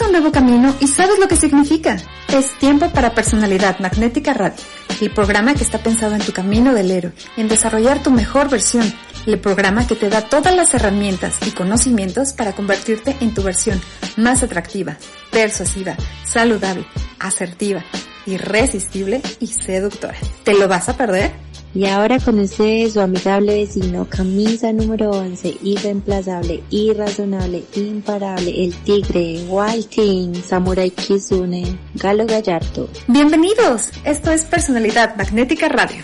Empieza un nuevo camino y sabes lo que significa. Es tiempo para Personalidad Magnética Radio, el programa que está pensado en tu camino del héroe, en desarrollar tu mejor versión, el programa que te da todas las herramientas y conocimientos para convertirte en tu versión más atractiva, persuasiva, saludable, asertiva, irresistible y seductora. ¿Te lo vas a perder? Y ahora con ustedes su amigable vecino, camisa número 11, irreemplazable, irrazonable, imparable, el tigre, Walting, Samurai Kizune, Galo Gallardo. Bienvenidos, esto es Personalidad Magnética Radio.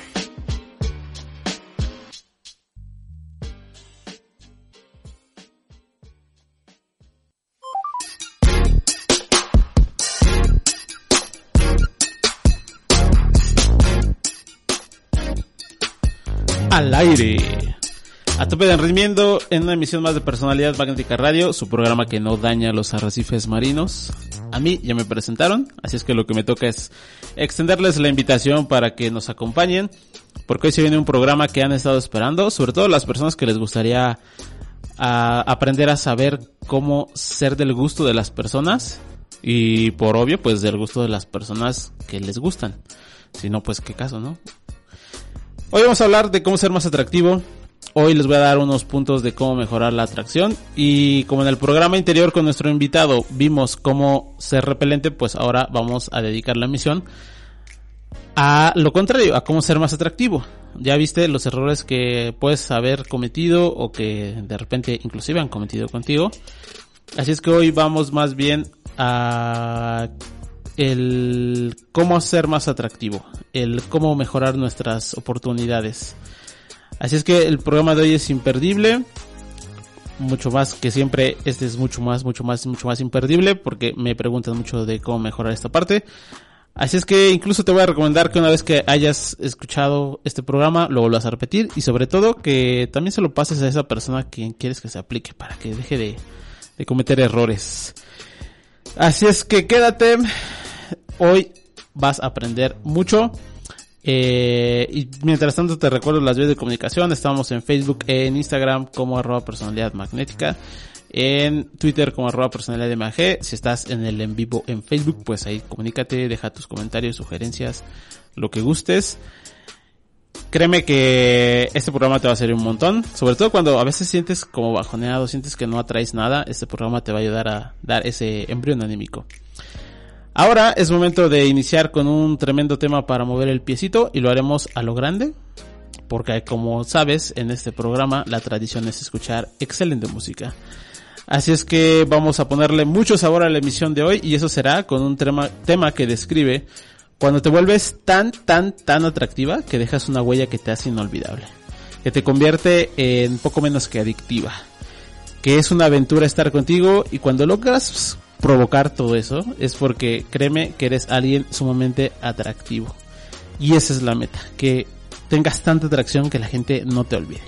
Al aire. A tope de en una emisión más de Personalidad Magnética Radio, su programa que no daña los arrecifes marinos. A mí ya me presentaron, así es que lo que me toca es extenderles la invitación para que nos acompañen, porque hoy se viene un programa que han estado esperando, sobre todo las personas que les gustaría aprender a saber cómo ser del gusto de las personas y por obvio pues del gusto de las personas que les gustan. Si no, pues qué caso, ¿no? Hoy vamos a hablar de cómo ser más atractivo. Hoy les voy a dar unos puntos de cómo mejorar la atracción. Y como en el programa anterior con nuestro invitado vimos cómo ser repelente, pues ahora vamos a dedicar la misión a lo contrario, a cómo ser más atractivo. Ya viste los errores que puedes haber cometido o que de repente inclusive han cometido contigo. Así es que hoy vamos más bien a el cómo ser más atractivo, el cómo mejorar nuestras oportunidades. Así es que el programa de hoy es imperdible, mucho más que siempre, este es mucho más, mucho más, mucho más imperdible porque me preguntan mucho de cómo mejorar esta parte. Así es que incluso te voy a recomendar que una vez que hayas escuchado este programa lo vuelvas a repetir y sobre todo que también se lo pases a esa persona quien quieres que se aplique para que deje de, de cometer errores. Así es que quédate, Hoy vas a aprender mucho. Eh, y mientras tanto te recuerdo las vías de comunicación. Estamos en Facebook, en Instagram como arroba personalidad magnética. En Twitter como arroba personalidad de. Si estás en el en vivo en Facebook, pues ahí comunícate, deja tus comentarios, sugerencias, lo que gustes. Créeme que este programa te va a servir un montón. Sobre todo cuando a veces sientes como bajoneado, sientes que no atraes nada. Este programa te va a ayudar a dar ese embrión anímico. Ahora es momento de iniciar con un tremendo tema para mover el piecito y lo haremos a lo grande. Porque como sabes, en este programa la tradición es escuchar excelente música. Así es que vamos a ponerle mucho sabor a la emisión de hoy y eso será con un tema, tema que describe cuando te vuelves tan, tan, tan atractiva que dejas una huella que te hace inolvidable. Que te convierte en poco menos que adictiva. Que es una aventura estar contigo y cuando logras provocar todo eso es porque créeme que eres alguien sumamente atractivo. Y esa es la meta, que tengas tanta atracción que la gente no te olvide.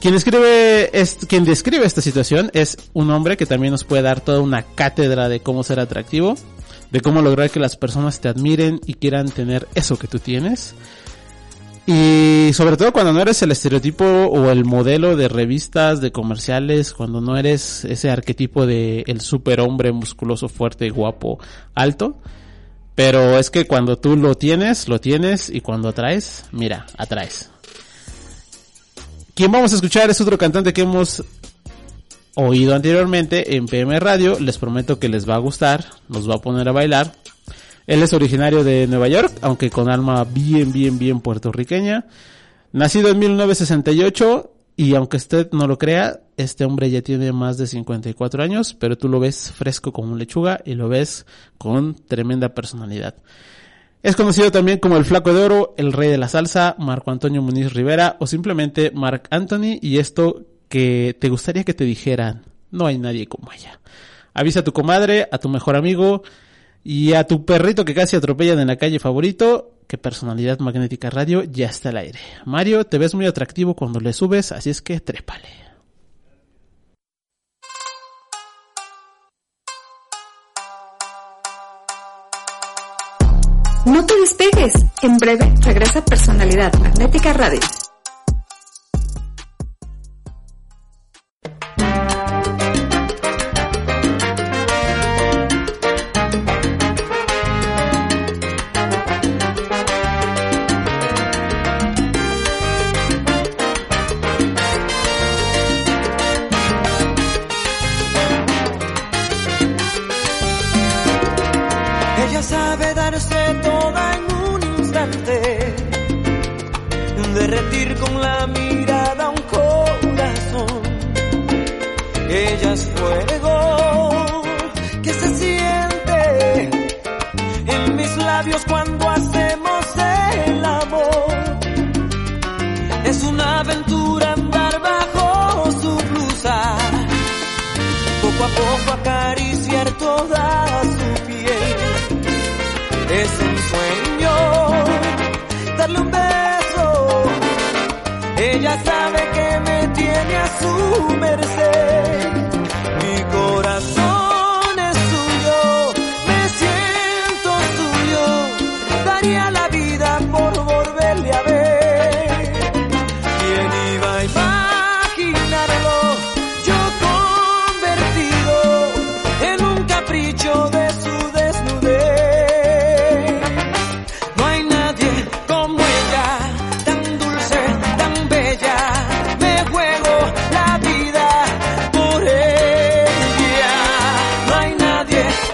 Quien escribe, es, quien describe esta situación es un hombre que también nos puede dar toda una cátedra de cómo ser atractivo, de cómo lograr que las personas te admiren y quieran tener eso que tú tienes. Y sobre todo cuando no eres el estereotipo o el modelo de revistas, de comerciales, cuando no eres ese arquetipo de el superhombre musculoso, fuerte, guapo, alto. Pero es que cuando tú lo tienes, lo tienes y cuando atraes, mira, atraes. Quien vamos a escuchar es otro cantante que hemos oído anteriormente en PM Radio. Les prometo que les va a gustar, nos va a poner a bailar. Él es originario de Nueva York, aunque con alma bien, bien, bien puertorriqueña. Nacido en 1968 y aunque usted no lo crea, este hombre ya tiene más de 54 años, pero tú lo ves fresco como un lechuga y lo ves con tremenda personalidad. Es conocido también como el Flaco de Oro, el Rey de la Salsa, Marco Antonio Muniz Rivera o simplemente Mark Anthony y esto que te gustaría que te dijeran, no hay nadie como ella. Avisa a tu comadre, a tu mejor amigo y a tu perrito que casi atropellan en la calle favorito que Personalidad Magnética Radio ya está al aire. Mario, te ves muy atractivo cuando le subes, así es que trépale. No te despegues. En breve regresa Personalidad Magnética Radio.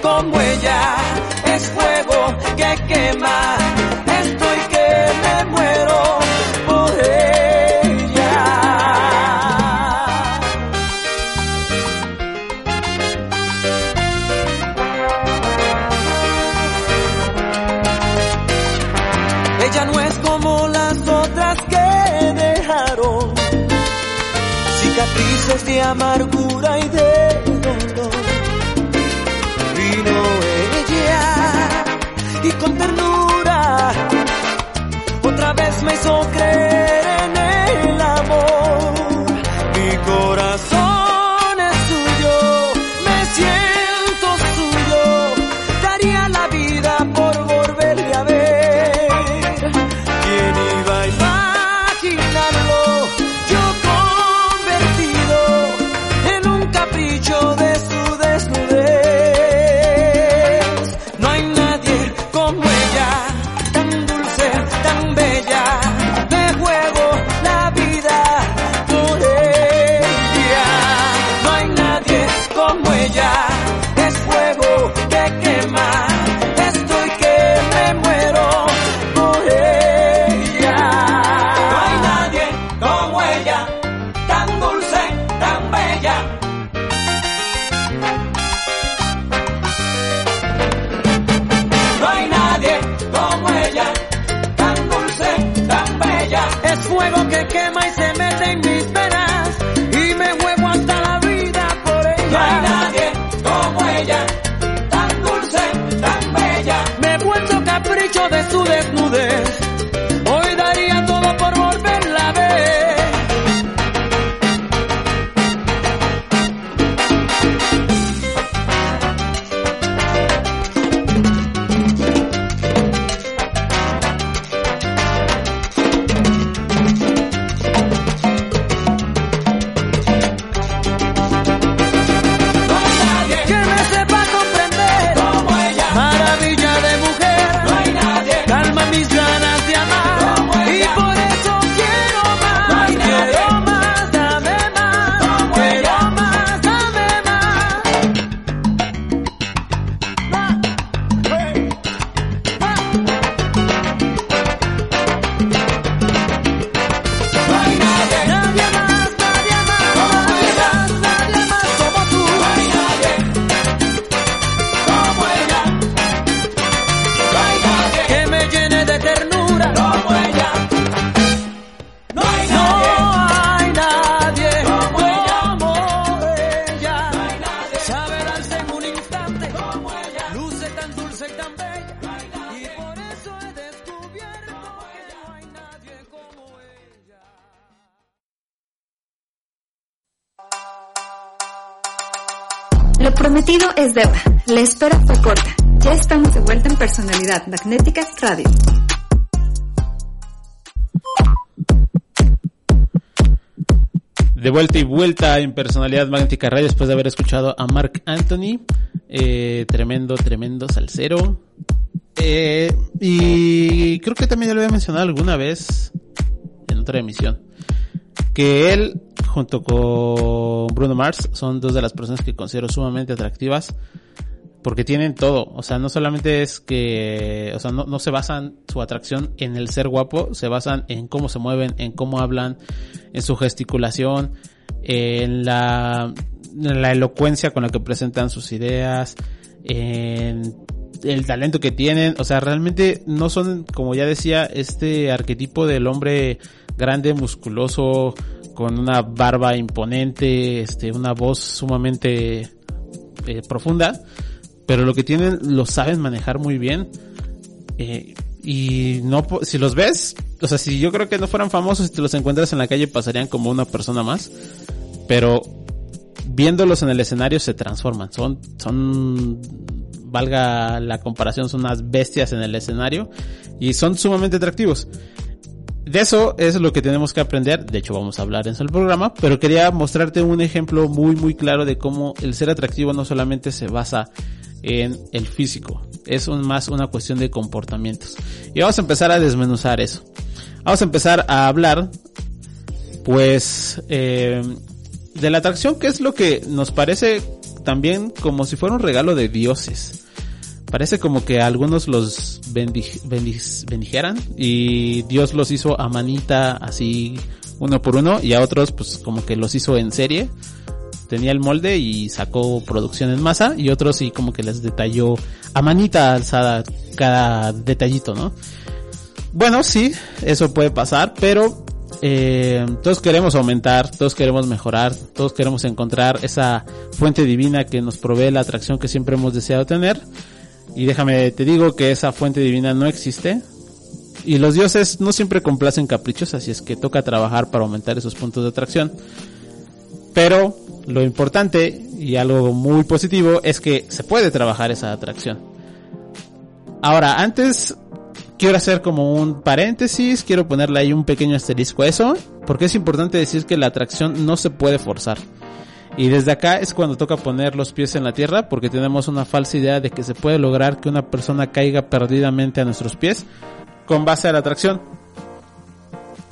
Nadie como ella, es fuego que quema. Personalidad Magnética Radio. De vuelta y vuelta en Personalidad Magnética Radio después de haber escuchado a Mark Anthony. Eh, tremendo, tremendo salsero. Eh, y creo que también ya lo había mencionado alguna vez en otra emisión. Que él, junto con Bruno Mars, son dos de las personas que considero sumamente atractivas. Porque tienen todo. O sea, no solamente es que, o sea, no, no se basan su atracción en el ser guapo, se basan en cómo se mueven, en cómo hablan, en su gesticulación, en la, en la elocuencia con la que presentan sus ideas, en el talento que tienen, o sea, realmente no son, como ya decía, este arquetipo del hombre grande, musculoso, con una barba imponente, este, una voz sumamente eh, profunda, pero lo que tienen lo saben manejar muy bien. Eh, y no, si los ves, o sea, si yo creo que no fueran famosos, si te los encuentras en la calle pasarían como una persona más, pero viéndolos en el escenario se transforman, son, son, valga la comparación, son unas bestias en el escenario y son sumamente atractivos. De eso es lo que tenemos que aprender, de hecho vamos a hablar en el programa, pero quería mostrarte un ejemplo muy muy claro de cómo el ser atractivo no solamente se basa en el físico, es un- más una cuestión de comportamientos. Y vamos a empezar a desmenuzar eso. Vamos a empezar a hablar, pues, eh, de la atracción, que es lo que nos parece también como si fuera un regalo de dioses. Parece como que algunos los bendi- bendi- bendijeran y Dios los hizo a manita así uno por uno y a otros pues como que los hizo en serie. Tenía el molde y sacó producción en masa y otros sí como que les detalló a manita alzada cada detallito, ¿no? Bueno, sí, eso puede pasar, pero eh, todos queremos aumentar, todos queremos mejorar, todos queremos encontrar esa fuente divina que nos provee la atracción que siempre hemos deseado tener. Y déjame, te digo que esa fuente divina no existe. Y los dioses no siempre complacen caprichos, así es que toca trabajar para aumentar esos puntos de atracción. Pero lo importante y algo muy positivo es que se puede trabajar esa atracción. Ahora, antes quiero hacer como un paréntesis, quiero ponerle ahí un pequeño asterisco a eso, porque es importante decir que la atracción no se puede forzar. Y desde acá es cuando toca poner los pies en la tierra, porque tenemos una falsa idea de que se puede lograr que una persona caiga perdidamente a nuestros pies con base a la atracción.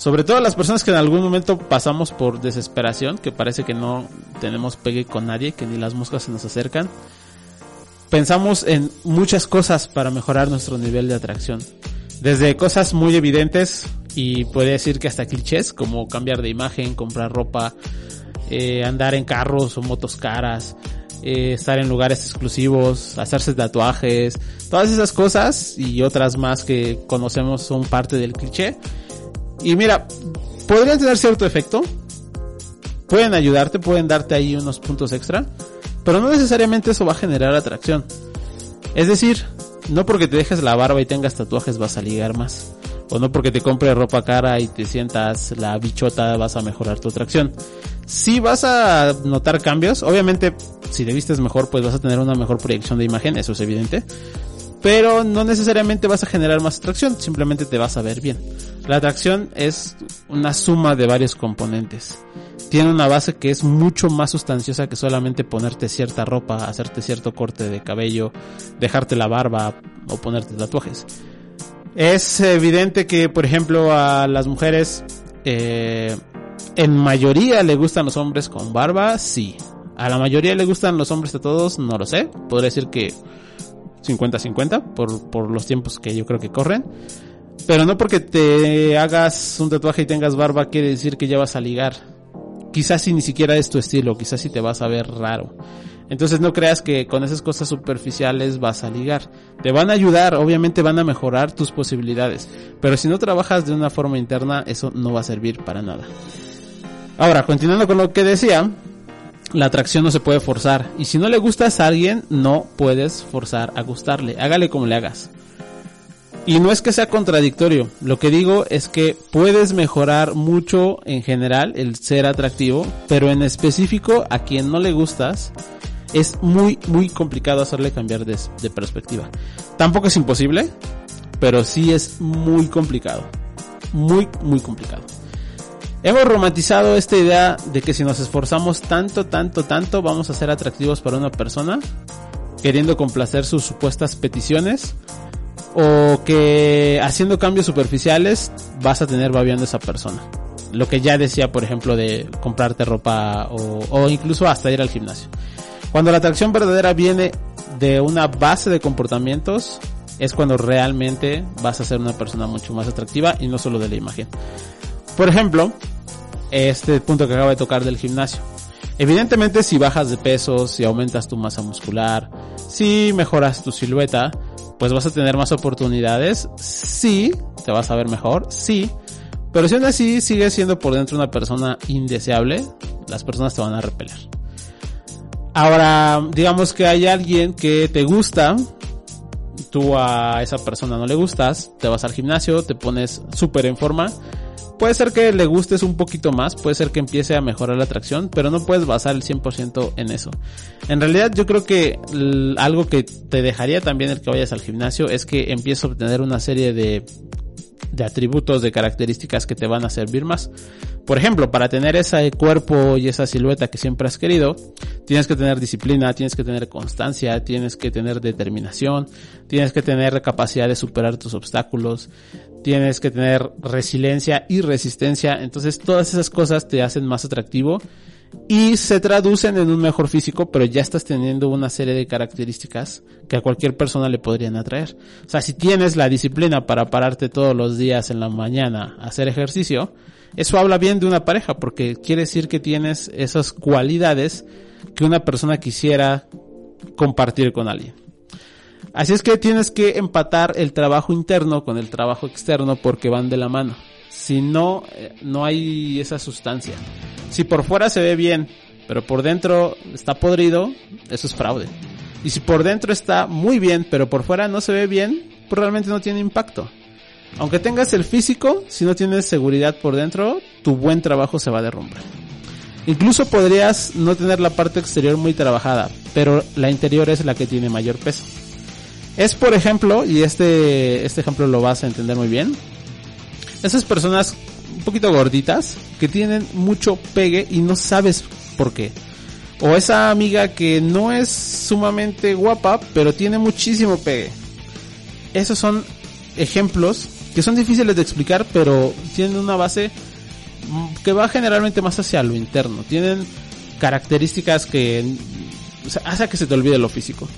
Sobre todo las personas que en algún momento pasamos por desesperación, que parece que no tenemos pegue con nadie, que ni las moscas se nos acercan. Pensamos en muchas cosas para mejorar nuestro nivel de atracción. Desde cosas muy evidentes y puede decir que hasta clichés, como cambiar de imagen, comprar ropa, eh, andar en carros o motos caras, eh, estar en lugares exclusivos, hacerse tatuajes, todas esas cosas y otras más que conocemos son parte del cliché. Y mira, podrían tener cierto efecto, pueden ayudarte, pueden darte ahí unos puntos extra, pero no necesariamente eso va a generar atracción. Es decir, no porque te dejes la barba y tengas tatuajes vas a ligar más. O no porque te compres ropa cara y te sientas la bichota vas a mejorar tu atracción. Sí vas a notar cambios. Obviamente, si te vistes mejor, pues vas a tener una mejor proyección de imagen, eso es evidente. Pero no necesariamente vas a generar más atracción, simplemente te vas a ver bien. La atracción es una suma de varios componentes. Tiene una base que es mucho más sustanciosa que solamente ponerte cierta ropa, hacerte cierto corte de cabello, dejarte la barba o ponerte tatuajes. Es evidente que, por ejemplo, a las mujeres, eh, en mayoría le gustan los hombres con barba, sí. A la mayoría le gustan los hombres tatuados, no lo sé. Podría decir que 50-50 por, por los tiempos que yo creo que corren. Pero no porque te hagas un tatuaje y tengas barba quiere decir que ya vas a ligar. Quizás si ni siquiera es tu estilo, quizás si te vas a ver raro. Entonces no creas que con esas cosas superficiales vas a ligar. Te van a ayudar, obviamente van a mejorar tus posibilidades. Pero si no trabajas de una forma interna, eso no va a servir para nada. Ahora, continuando con lo que decía, la atracción no se puede forzar. Y si no le gustas a alguien, no puedes forzar a gustarle. Hágale como le hagas. Y no es que sea contradictorio, lo que digo es que puedes mejorar mucho en general el ser atractivo, pero en específico a quien no le gustas, es muy, muy complicado hacerle cambiar de, de perspectiva. Tampoco es imposible, pero sí es muy complicado. Muy, muy complicado. Hemos romantizado esta idea de que si nos esforzamos tanto, tanto, tanto, vamos a ser atractivos para una persona, queriendo complacer sus supuestas peticiones, o que haciendo cambios superficiales vas a tener babiando esa persona. Lo que ya decía, por ejemplo, de comprarte ropa o, o incluso hasta ir al gimnasio. Cuando la atracción verdadera viene de una base de comportamientos, es cuando realmente vas a ser una persona mucho más atractiva y no solo de la imagen. Por ejemplo, este punto que acaba de tocar del gimnasio. Evidentemente si bajas de peso, si aumentas tu masa muscular, si mejoras tu silueta, pues vas a tener más oportunidades. Sí, te vas a ver mejor, sí. Pero si aún así sigues siendo por dentro una persona indeseable, las personas te van a repeler. Ahora, digamos que hay alguien que te gusta, tú a esa persona no le gustas, te vas al gimnasio, te pones súper en forma, puede ser que le gustes un poquito más, puede ser que empiece a mejorar la atracción, pero no puedes basar el 100% en eso. En realidad yo creo que algo que te dejaría también el que vayas al gimnasio es que empieces a obtener una serie de de atributos, de características que te van a servir más. Por ejemplo, para tener ese cuerpo y esa silueta que siempre has querido, tienes que tener disciplina, tienes que tener constancia, tienes que tener determinación, tienes que tener capacidad de superar tus obstáculos, tienes que tener resiliencia y resistencia. Entonces todas esas cosas te hacen más atractivo y se traducen en un mejor físico, pero ya estás teniendo una serie de características que a cualquier persona le podrían atraer. O sea, si tienes la disciplina para pararte todos los días en la mañana a hacer ejercicio, eso habla bien de una pareja, porque quiere decir que tienes esas cualidades que una persona quisiera compartir con alguien. Así es que tienes que empatar el trabajo interno con el trabajo externo porque van de la mano. Si no, eh, no hay esa sustancia. Si por fuera se ve bien, pero por dentro está podrido, eso es fraude. Y si por dentro está muy bien, pero por fuera no se ve bien, pues realmente no tiene impacto. Aunque tengas el físico, si no tienes seguridad por dentro, tu buen trabajo se va a derrumbar. Incluso podrías no tener la parte exterior muy trabajada, pero la interior es la que tiene mayor peso. Es por ejemplo, y este, este ejemplo lo vas a entender muy bien, esas personas un poquito gorditas que tienen mucho pegue y no sabes por qué. O esa amiga que no es sumamente guapa, pero tiene muchísimo pegue. Esos son ejemplos que son difíciles de explicar, pero tienen una base que va generalmente más hacia lo interno. Tienen características que hace que se te olvide lo físico.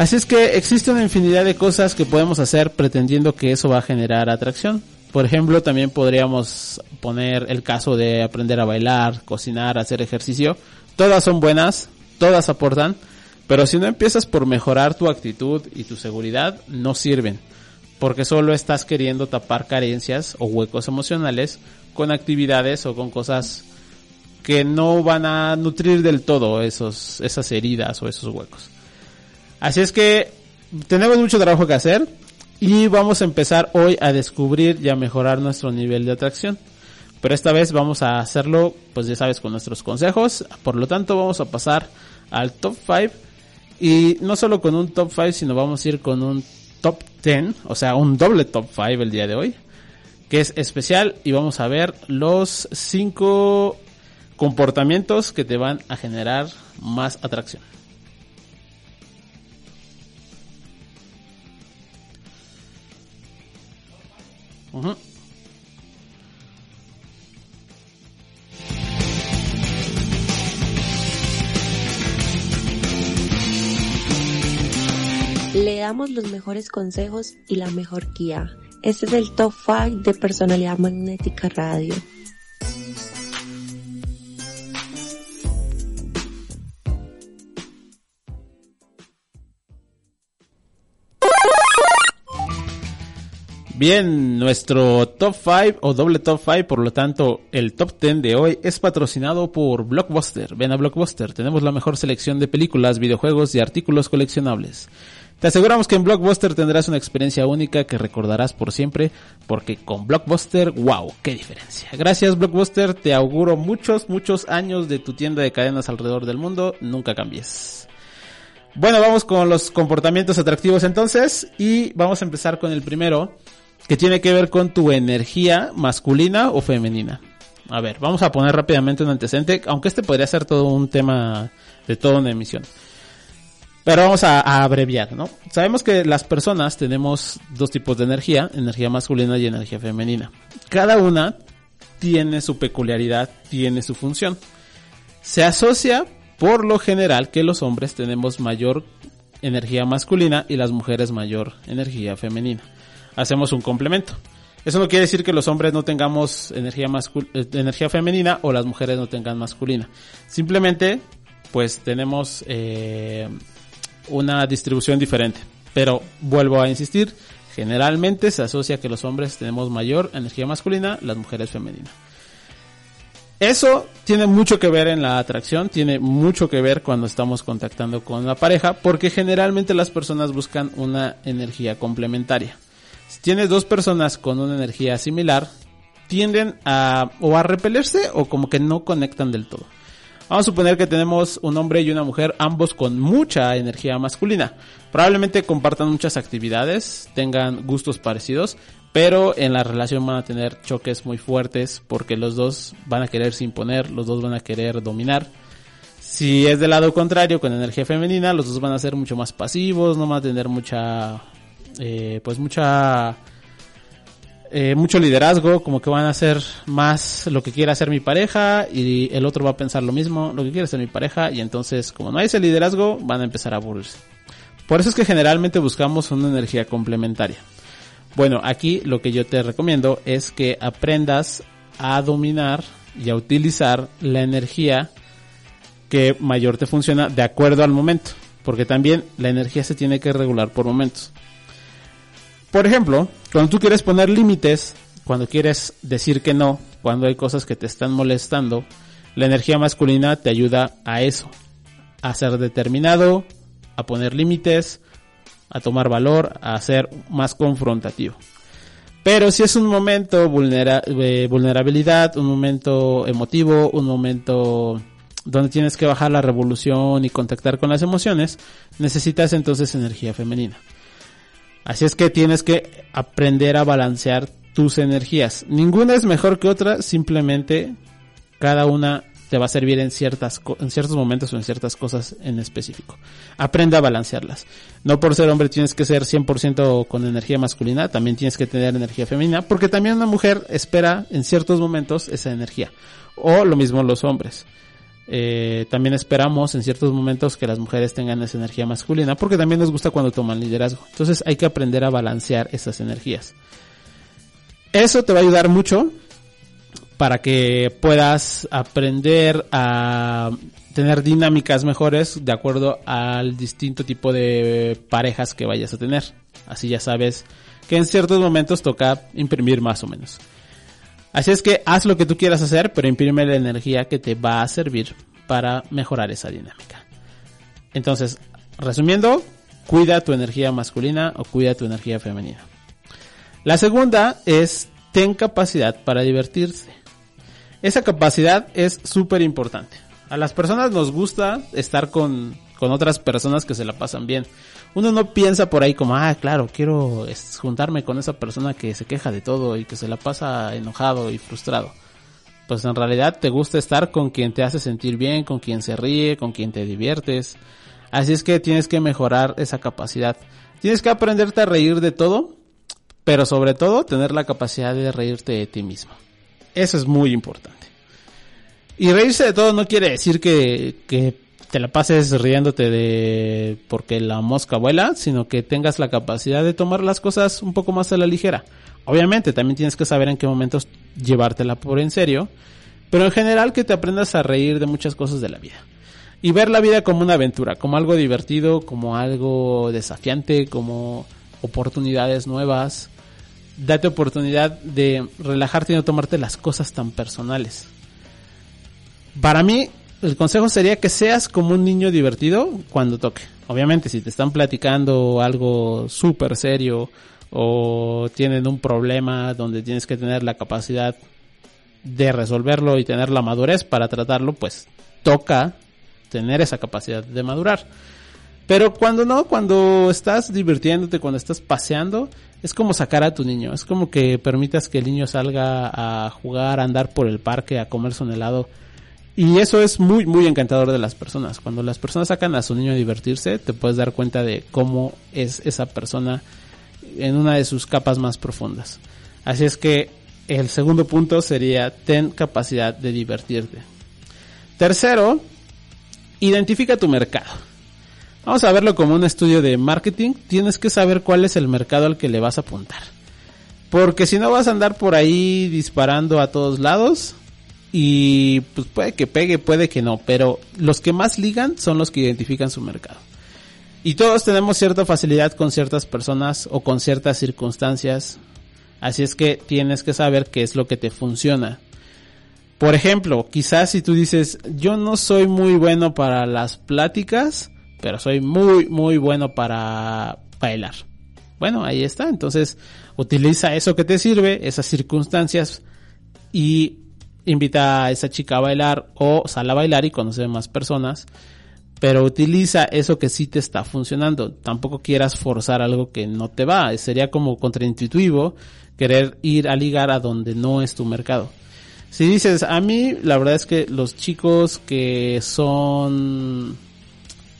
Así es que existe una infinidad de cosas que podemos hacer pretendiendo que eso va a generar atracción. Por ejemplo, también podríamos poner el caso de aprender a bailar, cocinar, hacer ejercicio. Todas son buenas, todas aportan, pero si no empiezas por mejorar tu actitud y tu seguridad, no sirven, porque solo estás queriendo tapar carencias o huecos emocionales con actividades o con cosas que no van a nutrir del todo esos, esas heridas o esos huecos. Así es que tenemos mucho trabajo que hacer y vamos a empezar hoy a descubrir y a mejorar nuestro nivel de atracción. Pero esta vez vamos a hacerlo, pues ya sabes, con nuestros consejos. Por lo tanto, vamos a pasar al top 5. Y no solo con un top 5, sino vamos a ir con un top 10. O sea, un doble top 5 el día de hoy. Que es especial. Y vamos a ver los 5 comportamientos que te van a generar más atracción. Le damos los mejores consejos y la mejor guía. Este es el Top 5 de Personalidad Magnética Radio. Bien, nuestro top 5 o doble top 5, por lo tanto, el top 10 de hoy es patrocinado por Blockbuster. Ven a Blockbuster, tenemos la mejor selección de películas, videojuegos y artículos coleccionables. Te aseguramos que en Blockbuster tendrás una experiencia única que recordarás por siempre, porque con Blockbuster, wow, qué diferencia. Gracias Blockbuster, te auguro muchos, muchos años de tu tienda de cadenas alrededor del mundo, nunca cambies. Bueno, vamos con los comportamientos atractivos entonces y vamos a empezar con el primero, que tiene que ver con tu energía masculina o femenina. A ver, vamos a poner rápidamente un antecedente, aunque este podría ser todo un tema de toda una emisión. Pero vamos a, a, abreviar, ¿no? Sabemos que las personas tenemos dos tipos de energía, energía masculina y energía femenina. Cada una tiene su peculiaridad, tiene su función. Se asocia por lo general que los hombres tenemos mayor energía masculina y las mujeres mayor energía femenina. Hacemos un complemento. Eso no quiere decir que los hombres no tengamos energía, eh, energía femenina o las mujeres no tengan masculina. Simplemente, pues tenemos eh, una distribución diferente. Pero vuelvo a insistir, generalmente se asocia que los hombres tenemos mayor energía masculina, las mujeres femenina. Eso tiene mucho que ver en la atracción, tiene mucho que ver cuando estamos contactando con la pareja, porque generalmente las personas buscan una energía complementaria. Si tienes dos personas con una energía similar, tienden a o a repelerse o como que no conectan del todo. Vamos a suponer que tenemos un hombre y una mujer, ambos con mucha energía masculina. Probablemente compartan muchas actividades, tengan gustos parecidos, pero en la relación van a tener choques muy fuertes porque los dos van a quererse imponer, los dos van a querer dominar. Si es del lado contrario, con energía femenina, los dos van a ser mucho más pasivos, no van a tener mucha, eh, pues mucha eh, mucho liderazgo, como que van a hacer más lo que quiera hacer mi pareja y el otro va a pensar lo mismo, lo que quiere hacer mi pareja y entonces como no hay ese liderazgo van a empezar a aburrirse. Por eso es que generalmente buscamos una energía complementaria. Bueno, aquí lo que yo te recomiendo es que aprendas a dominar y a utilizar la energía que mayor te funciona de acuerdo al momento, porque también la energía se tiene que regular por momentos. Por ejemplo, cuando tú quieres poner límites, cuando quieres decir que no, cuando hay cosas que te están molestando, la energía masculina te ayuda a eso, a ser determinado, a poner límites, a tomar valor, a ser más confrontativo. Pero si es un momento de vulnerabilidad, un momento emotivo, un momento donde tienes que bajar la revolución y contactar con las emociones, necesitas entonces energía femenina. Así es que tienes que aprender a balancear tus energías. Ninguna es mejor que otra, simplemente cada una te va a servir en ciertas en ciertos momentos o en ciertas cosas en específico. Aprende a balancearlas. No por ser hombre tienes que ser 100% con energía masculina, también tienes que tener energía femenina, porque también una mujer espera en ciertos momentos esa energía. O lo mismo los hombres. Eh, también esperamos en ciertos momentos que las mujeres tengan esa energía masculina, porque también nos gusta cuando toman liderazgo. Entonces hay que aprender a balancear esas energías. Eso te va a ayudar mucho para que puedas aprender a tener dinámicas mejores de acuerdo al distinto tipo de parejas que vayas a tener. Así ya sabes que en ciertos momentos toca imprimir más o menos. Así es que haz lo que tú quieras hacer, pero imprime la energía que te va a servir para mejorar esa dinámica. Entonces, resumiendo, cuida tu energía masculina o cuida tu energía femenina. La segunda es ten capacidad para divertirse. Esa capacidad es súper importante. A las personas nos gusta estar con, con otras personas que se la pasan bien uno no piensa por ahí como, ah, claro, quiero juntarme con esa persona que se queja de todo y que se la pasa enojado y frustrado. Pues en realidad te gusta estar con quien te hace sentir bien, con quien se ríe, con quien te diviertes. Así es que tienes que mejorar esa capacidad. Tienes que aprenderte a reír de todo, pero sobre todo tener la capacidad de reírte de ti mismo. Eso es muy importante. Y reírse de todo no quiere decir que, que te la pases riéndote de porque la mosca vuela, sino que tengas la capacidad de tomar las cosas un poco más a la ligera. Obviamente, también tienes que saber en qué momentos llevártela por en serio, pero en general que te aprendas a reír de muchas cosas de la vida. Y ver la vida como una aventura, como algo divertido, como algo desafiante, como oportunidades nuevas. Date oportunidad de relajarte y no tomarte las cosas tan personales. Para mí, el consejo sería que seas como un niño divertido cuando toque. Obviamente, si te están platicando algo súper serio o tienen un problema donde tienes que tener la capacidad de resolverlo y tener la madurez para tratarlo, pues toca tener esa capacidad de madurar. Pero cuando no, cuando estás divirtiéndote, cuando estás paseando, es como sacar a tu niño. Es como que permitas que el niño salga a jugar, a andar por el parque, a comerse un helado. Y eso es muy, muy encantador de las personas. Cuando las personas sacan a su niño a divertirse, te puedes dar cuenta de cómo es esa persona en una de sus capas más profundas. Así es que el segundo punto sería ten capacidad de divertirte. Tercero, identifica tu mercado. Vamos a verlo como un estudio de marketing. Tienes que saber cuál es el mercado al que le vas a apuntar. Porque si no vas a andar por ahí disparando a todos lados y pues puede que pegue, puede que no, pero los que más ligan son los que identifican su mercado. Y todos tenemos cierta facilidad con ciertas personas o con ciertas circunstancias. Así es que tienes que saber qué es lo que te funciona. Por ejemplo, quizás si tú dices, yo no soy muy bueno para las pláticas, pero soy muy, muy bueno para bailar. Bueno, ahí está. Entonces, utiliza eso que te sirve, esas circunstancias, y invita a esa chica a bailar o sale a bailar y conoce más personas. Pero utiliza eso que sí te está funcionando. Tampoco quieras forzar algo que no te va. Sería como contraintuitivo querer ir a ligar a donde no es tu mercado. Si dices, a mí la verdad es que los chicos que son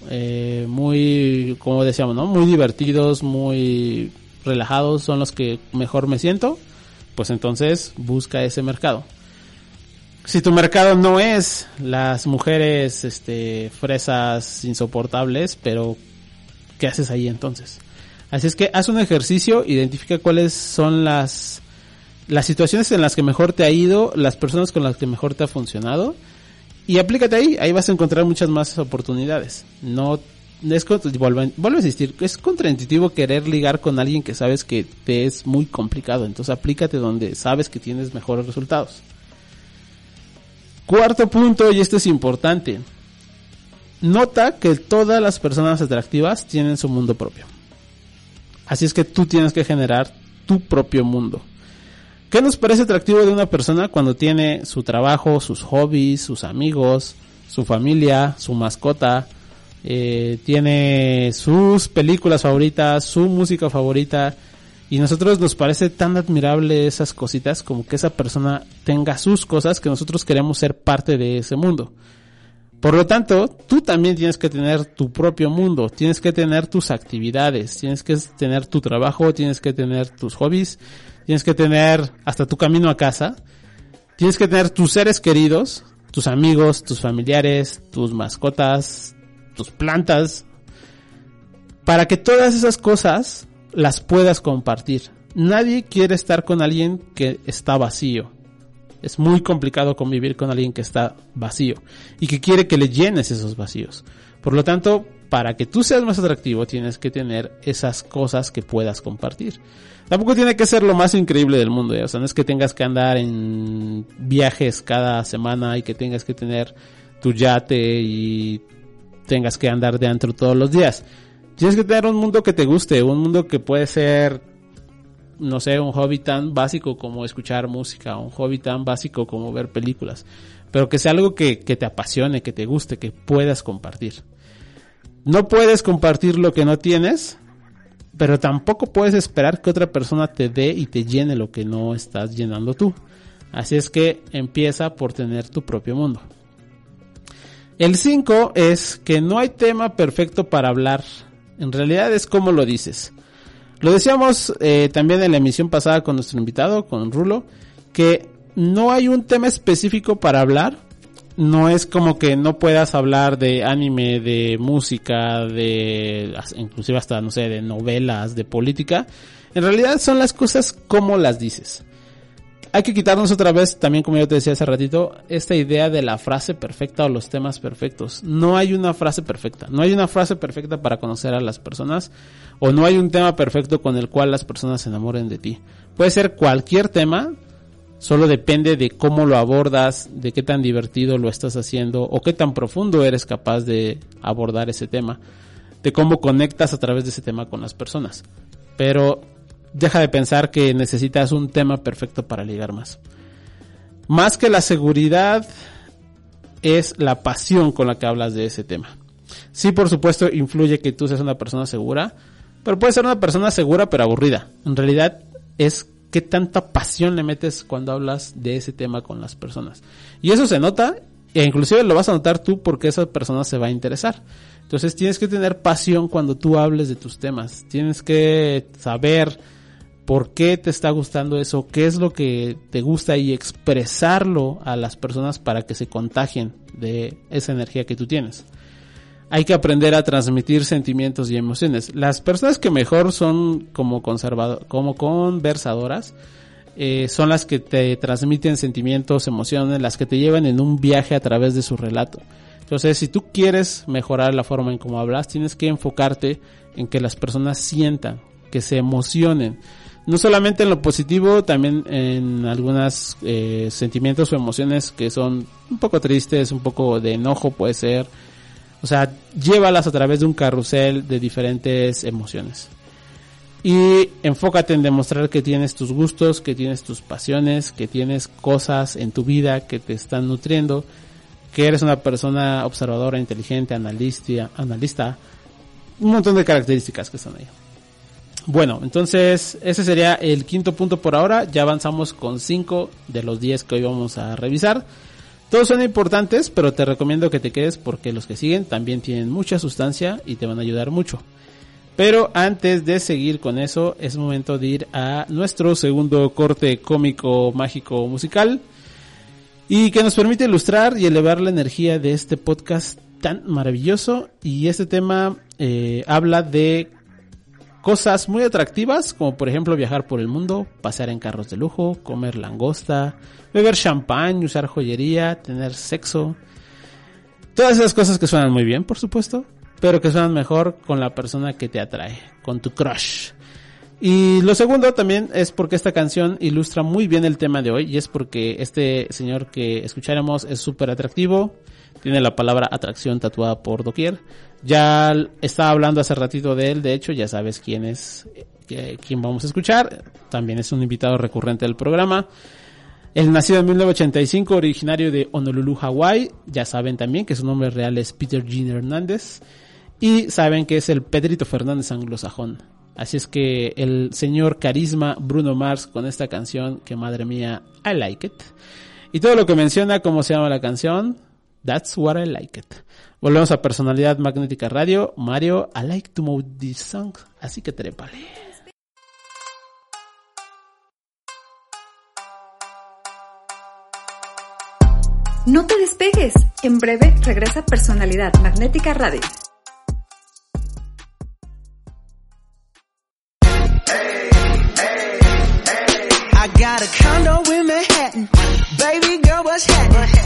eh, muy, como decíamos, ¿no? Muy divertidos, muy relajados, son los que mejor me siento, pues entonces busca ese mercado. Si tu mercado no es las mujeres, este, fresas insoportables, pero ¿qué haces ahí entonces? Así es que haz un ejercicio, identifica cuáles son las, las situaciones en las que mejor te ha ido, las personas con las que mejor te ha funcionado, y aplícate ahí, ahí vas a encontrar muchas más oportunidades. No es vuelvo, a insistir, es contraintuitivo querer ligar con alguien que sabes que te es muy complicado, entonces aplícate donde sabes que tienes mejores resultados. Cuarto punto, y esto es importante. Nota que todas las personas atractivas tienen su mundo propio. Así es que tú tienes que generar tu propio mundo. ¿Qué nos parece atractivo de una persona cuando tiene su trabajo, sus hobbies, sus amigos, su familia, su mascota, eh, tiene sus películas favoritas, su música favorita? Y nosotros nos parece tan admirable esas cositas como que esa persona tenga sus cosas que nosotros queremos ser parte de ese mundo. Por lo tanto, tú también tienes que tener tu propio mundo, tienes que tener tus actividades, tienes que tener tu trabajo, tienes que tener tus hobbies, tienes que tener hasta tu camino a casa, tienes que tener tus seres queridos, tus amigos, tus familiares, tus mascotas, tus plantas, para que todas esas cosas las puedas compartir. Nadie quiere estar con alguien que está vacío. Es muy complicado convivir con alguien que está vacío y que quiere que le llenes esos vacíos. Por lo tanto, para que tú seas más atractivo tienes que tener esas cosas que puedas compartir. Tampoco tiene que ser lo más increíble del mundo, ¿eh? o sea, no es que tengas que andar en viajes cada semana y que tengas que tener tu yate y tengas que andar de antro todos los días. Tienes que tener un mundo que te guste, un mundo que puede ser, no sé, un hobby tan básico como escuchar música, un hobby tan básico como ver películas, pero que sea algo que, que te apasione, que te guste, que puedas compartir. No puedes compartir lo que no tienes, pero tampoco puedes esperar que otra persona te dé y te llene lo que no estás llenando tú. Así es que empieza por tener tu propio mundo. El 5 es que no hay tema perfecto para hablar. En realidad es como lo dices. Lo decíamos eh, también en la emisión pasada con nuestro invitado, con Rulo, que no hay un tema específico para hablar, no es como que no puedas hablar de anime, de música, de inclusive hasta no sé, de novelas, de política. En realidad son las cosas como las dices. Hay que quitarnos otra vez, también como yo te decía hace ratito, esta idea de la frase perfecta o los temas perfectos. No hay una frase perfecta. No hay una frase perfecta para conocer a las personas o no hay un tema perfecto con el cual las personas se enamoren de ti. Puede ser cualquier tema, Solo depende de cómo lo abordas, de qué tan divertido lo estás haciendo o qué tan profundo eres capaz de abordar ese tema. de cómo conectas a través de ese tema con las personas. Pero deja de pensar que necesitas un tema perfecto para ligar más. Más que la seguridad es la pasión con la que hablas de ese tema. Sí, por supuesto, influye que tú seas una persona segura, pero puedes ser una persona segura pero aburrida. En realidad es qué tanta pasión le metes cuando hablas de ese tema con las personas. Y eso se nota, e inclusive lo vas a notar tú porque esa persona se va a interesar. Entonces tienes que tener pasión cuando tú hables de tus temas. Tienes que saber por qué te está gustando eso, qué es lo que te gusta y expresarlo a las personas para que se contagien de esa energía que tú tienes. Hay que aprender a transmitir sentimientos y emociones. Las personas que mejor son como como conversadoras, eh, son las que te transmiten sentimientos, emociones, las que te llevan en un viaje a través de su relato. Entonces, si tú quieres mejorar la forma en cómo hablas, tienes que enfocarte en que las personas sientan, que se emocionen, no solamente en lo positivo, también en algunos eh, sentimientos o emociones que son un poco tristes, un poco de enojo puede ser. O sea, llévalas a través de un carrusel de diferentes emociones. Y enfócate en demostrar que tienes tus gustos, que tienes tus pasiones, que tienes cosas en tu vida que te están nutriendo, que eres una persona observadora, inteligente, analista, analista, un montón de características que están ahí. Bueno, entonces ese sería el quinto punto por ahora. Ya avanzamos con cinco de los 10 que hoy vamos a revisar. Todos son importantes, pero te recomiendo que te quedes porque los que siguen también tienen mucha sustancia y te van a ayudar mucho. Pero antes de seguir con eso, es momento de ir a nuestro segundo corte cómico, mágico, musical. Y que nos permite ilustrar y elevar la energía de este podcast tan maravilloso. Y este tema eh, habla de cosas muy atractivas, como por ejemplo viajar por el mundo, pasear en carros de lujo, comer langosta, beber champán, usar joyería, tener sexo. Todas esas cosas que suenan muy bien, por supuesto, pero que suenan mejor con la persona que te atrae, con tu crush. Y lo segundo también es porque esta canción ilustra muy bien el tema de hoy y es porque este señor que escucharemos es súper atractivo, tiene la palabra atracción tatuada por doquier. Ya estaba hablando hace ratito de él, de hecho ya sabes quién es, eh, quién vamos a escuchar. También es un invitado recurrente del programa. Él nacido en 1985, originario de Honolulu, Hawaii. Ya saben también que su nombre real es Peter Jean Hernández. Y saben que es el Pedrito Fernández anglosajón. Así es que el señor carisma Bruno Mars con esta canción que madre mía, I like it. Y todo lo que menciona, cómo se llama la canción, That's what I like it. Volvemos a Personalidad Magnética Radio. Mario, I like to move this song. Así que trépale. No te despegues. En breve regresa Personalidad Magnética Radio. I got a condo in Manhattan. Baby girl, what's happening?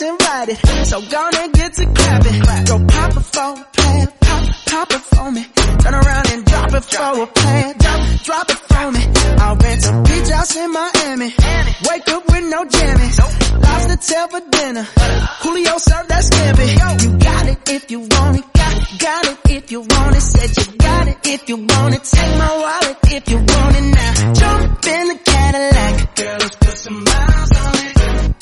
You and. So gonna get to clapping. Go pop it for a plan. Pop, pop it for me. Turn around and drop it for a plan. Drop, drop it for me. I'll rent a beach house in Miami. Wake up with no jammies. Lobster tail for dinner. Julio served that scampi. You got it if you want it. Got, got it if you want it. Said you got it if you want it. Take my wallet if you want it now. Jump in the Cadillac. Girl, let's put some miles on it.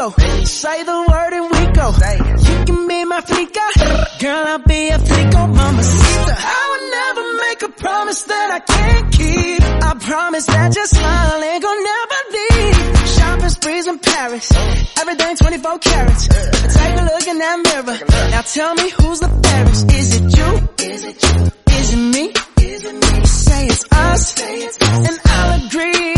Rico. Say the word and we go. You can be my flica. Girl, I'll be a flico, mamacita. I would never make a promise that I can't keep. I promise that your smile ain't gonna never leave. Shopping sprees in Paris. Everything 24 carats. Take a look in that mirror. Now tell me who's the fairest. Is it you? Is it you? Is it me? Is it me? Say it's us. And I'll agree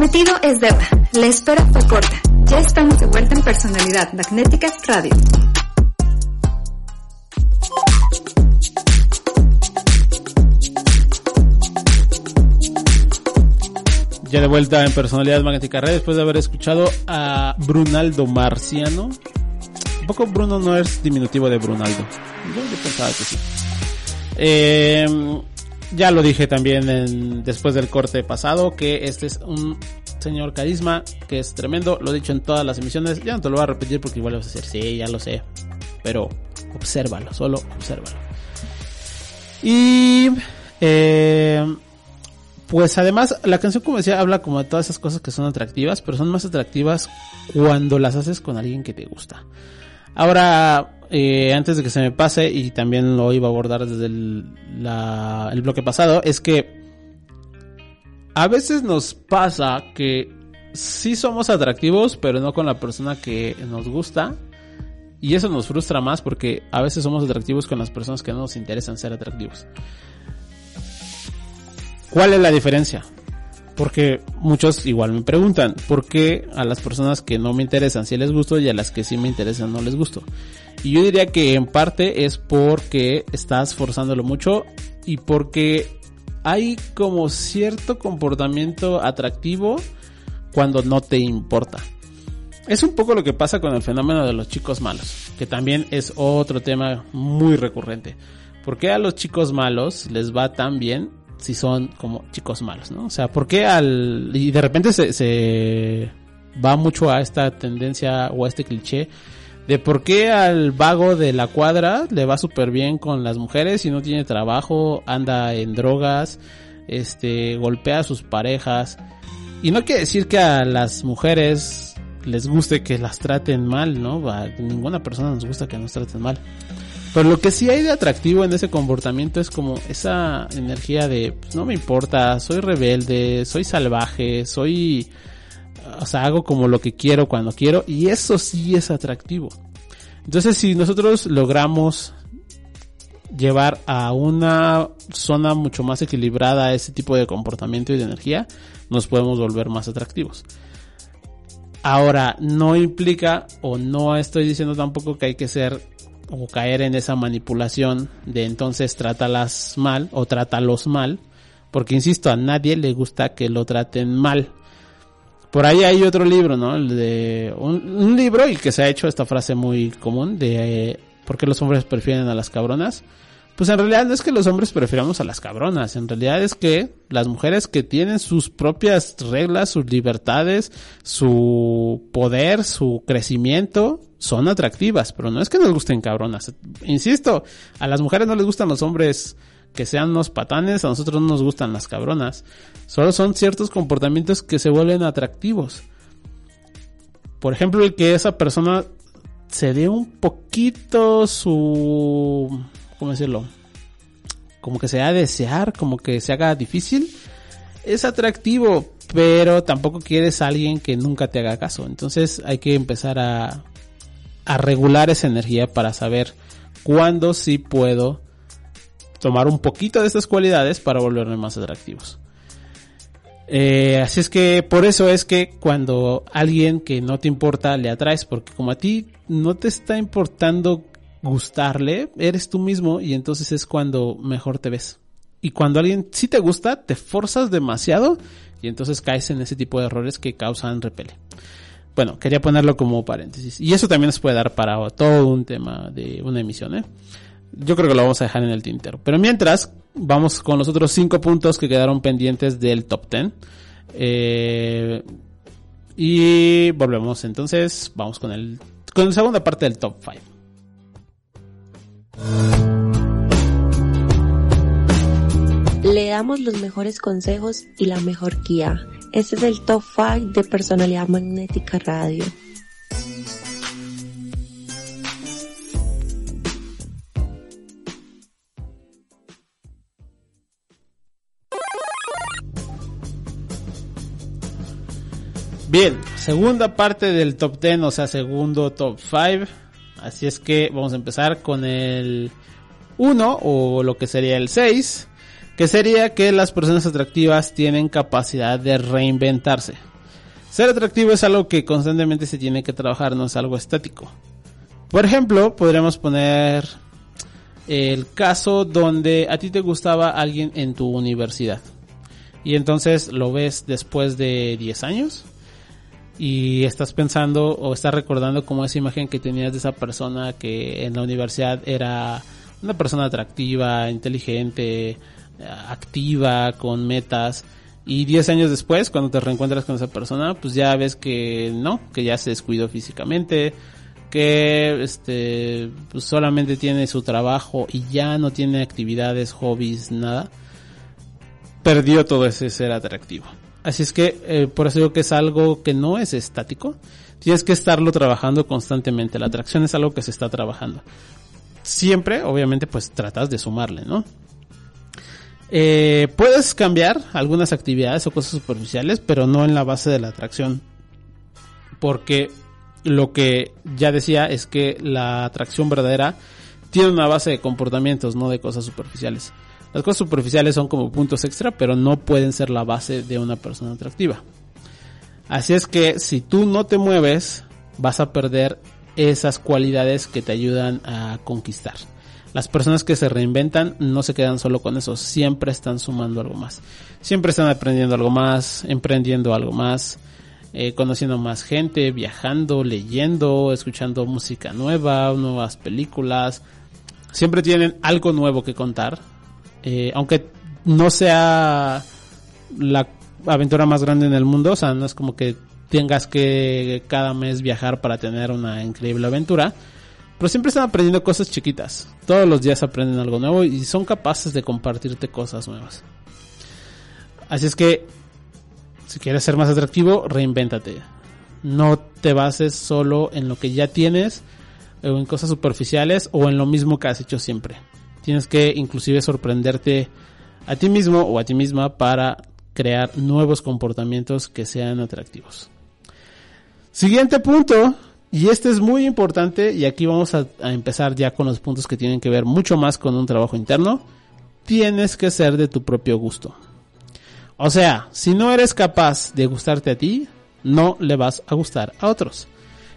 prometido es deuda. La espera fue corta. Ya estamos de vuelta en Personalidad Magnética Radio. Ya de vuelta en Personalidad Magnética Radio después de haber escuchado a Brunaldo Marciano. Un poco Bruno no es diminutivo de Brunaldo. Yo, pensaba que sí. Eh, ya lo dije también en- después del corte pasado que este es un señor carisma que es tremendo. Lo he dicho en todas las emisiones. Ya no te lo voy a repetir porque igual vas a decir, sí, ya lo sé. Pero obsérvalo, solo obsérvalo. Y eh, pues además la canción como decía habla como de todas esas cosas que son atractivas, pero son más atractivas cuando las haces con alguien que te gusta. Ahora, eh, antes de que se me pase, y también lo iba a abordar desde el, el bloque pasado, es que a veces nos pasa que sí somos atractivos, pero no con la persona que nos gusta. Y eso nos frustra más porque a veces somos atractivos con las personas que no nos interesan ser atractivos. ¿Cuál es la diferencia? Porque muchos igual me preguntan, ¿por qué a las personas que no me interesan sí les gusto y a las que sí me interesan no les gusto? Y yo diría que en parte es porque estás forzándolo mucho y porque hay como cierto comportamiento atractivo cuando no te importa. Es un poco lo que pasa con el fenómeno de los chicos malos, que también es otro tema muy recurrente. ¿Por qué a los chicos malos les va tan bien si son como chicos malos, no? O sea, ¿por qué al... y de repente se, se va mucho a esta tendencia o a este cliché de por qué al vago de la cuadra le va súper bien con las mujeres y no tiene trabajo, anda en drogas, este, golpea a sus parejas. Y no quiere decir que a las mujeres les guste que las traten mal, ¿no? A ninguna persona nos gusta que nos traten mal. Pero lo que sí hay de atractivo en ese comportamiento es como esa energía de, pues, no me importa, soy rebelde, soy salvaje, soy, o sea, hago como lo que quiero cuando quiero y eso sí es atractivo. Entonces, si nosotros logramos llevar a una zona mucho más equilibrada ese tipo de comportamiento y de energía, nos podemos volver más atractivos. Ahora, no implica o no estoy diciendo tampoco que hay que ser o caer en esa manipulación de entonces trátalas mal o trátalos mal, porque insisto, a nadie le gusta que lo traten mal. Por ahí hay otro libro, ¿no? El de un, libro y que se ha hecho esta frase muy común de eh, ¿por qué los hombres prefieren a las cabronas? Pues en realidad no es que los hombres prefiramos a las cabronas, en realidad es que las mujeres que tienen sus propias reglas, sus libertades, su poder, su crecimiento, son atractivas, pero no es que nos gusten cabronas. Insisto, a las mujeres no les gustan los hombres que sean unos patanes, a nosotros no nos gustan las cabronas. Solo son ciertos comportamientos que se vuelven atractivos. Por ejemplo, el que esa persona se dé un poquito su... ¿Cómo decirlo? Como que se desear, como que se haga difícil. Es atractivo, pero tampoco quieres a alguien que nunca te haga caso. Entonces hay que empezar a, a regular esa energía para saber cuándo sí puedo tomar un poquito de estas cualidades para volverme más atractivos. Eh, así es que por eso es que cuando alguien que no te importa le atraes, porque como a ti no te está importando gustarle, eres tú mismo y entonces es cuando mejor te ves. Y cuando alguien sí te gusta, te forzas demasiado y entonces caes en ese tipo de errores que causan repele. Bueno, quería ponerlo como paréntesis. Y eso también nos puede dar para todo un tema de una emisión, ¿eh? Yo creo que lo vamos a dejar en el tintero. Pero mientras, vamos con los otros cinco puntos que quedaron pendientes del top 10. Eh, y volvemos entonces, vamos con el con la segunda parte del top 5. Le damos los mejores consejos y la mejor guía. Este es el top 5 de personalidad magnética radio. Bien, segunda parte del top 10, o sea, segundo top 5. Así es que vamos a empezar con el 1 o lo que sería el 6, que sería que las personas atractivas tienen capacidad de reinventarse. Ser atractivo es algo que constantemente se tiene que trabajar, no es algo estático. Por ejemplo, podríamos poner el caso donde a ti te gustaba alguien en tu universidad. Y entonces lo ves después de 10 años y estás pensando o estás recordando como esa imagen que tenías de esa persona que en la universidad era una persona atractiva, inteligente, activa, con metas. Y 10 años después, cuando te reencuentras con esa persona, pues ya ves que no, que ya se descuidó físicamente, que este pues solamente tiene su trabajo y ya no tiene actividades, hobbies, nada. Perdió todo ese ser atractivo. Así es que, eh, por eso digo que es algo que no es estático. Tienes que estarlo trabajando constantemente. La atracción es algo que se está trabajando. Siempre, obviamente, pues tratas de sumarle, ¿no? Eh, puedes cambiar algunas actividades o cosas superficiales, pero no en la base de la atracción. Porque lo que ya decía es que la atracción verdadera tiene una base de comportamientos, no de cosas superficiales. Las cosas superficiales son como puntos extra, pero no pueden ser la base de una persona atractiva. Así es que si tú no te mueves, vas a perder esas cualidades que te ayudan a conquistar. Las personas que se reinventan no se quedan solo con eso, siempre están sumando algo más. Siempre están aprendiendo algo más, emprendiendo algo más, eh, conociendo más gente, viajando, leyendo, escuchando música nueva, nuevas películas. Siempre tienen algo nuevo que contar eh, aunque no sea la aventura más grande en el mundo, o sea, no es como que tengas que cada mes viajar para tener una increíble aventura, pero siempre están aprendiendo cosas chiquitas. Todos los días aprenden algo nuevo y son capaces de compartirte cosas nuevas. Así es que, si quieres ser más atractivo, reinvéntate. No te bases solo en lo que ya tienes, o en cosas superficiales, o en lo mismo que has hecho siempre. Tienes que inclusive sorprenderte a ti mismo o a ti misma para crear nuevos comportamientos que sean atractivos. Siguiente punto, y este es muy importante, y aquí vamos a, empezar ya con los puntos que tienen que ver mucho más con un trabajo interno. Tienes que ser de tu propio gusto. O sea, si no eres capaz de gustarte a ti, no le vas a gustar a otros.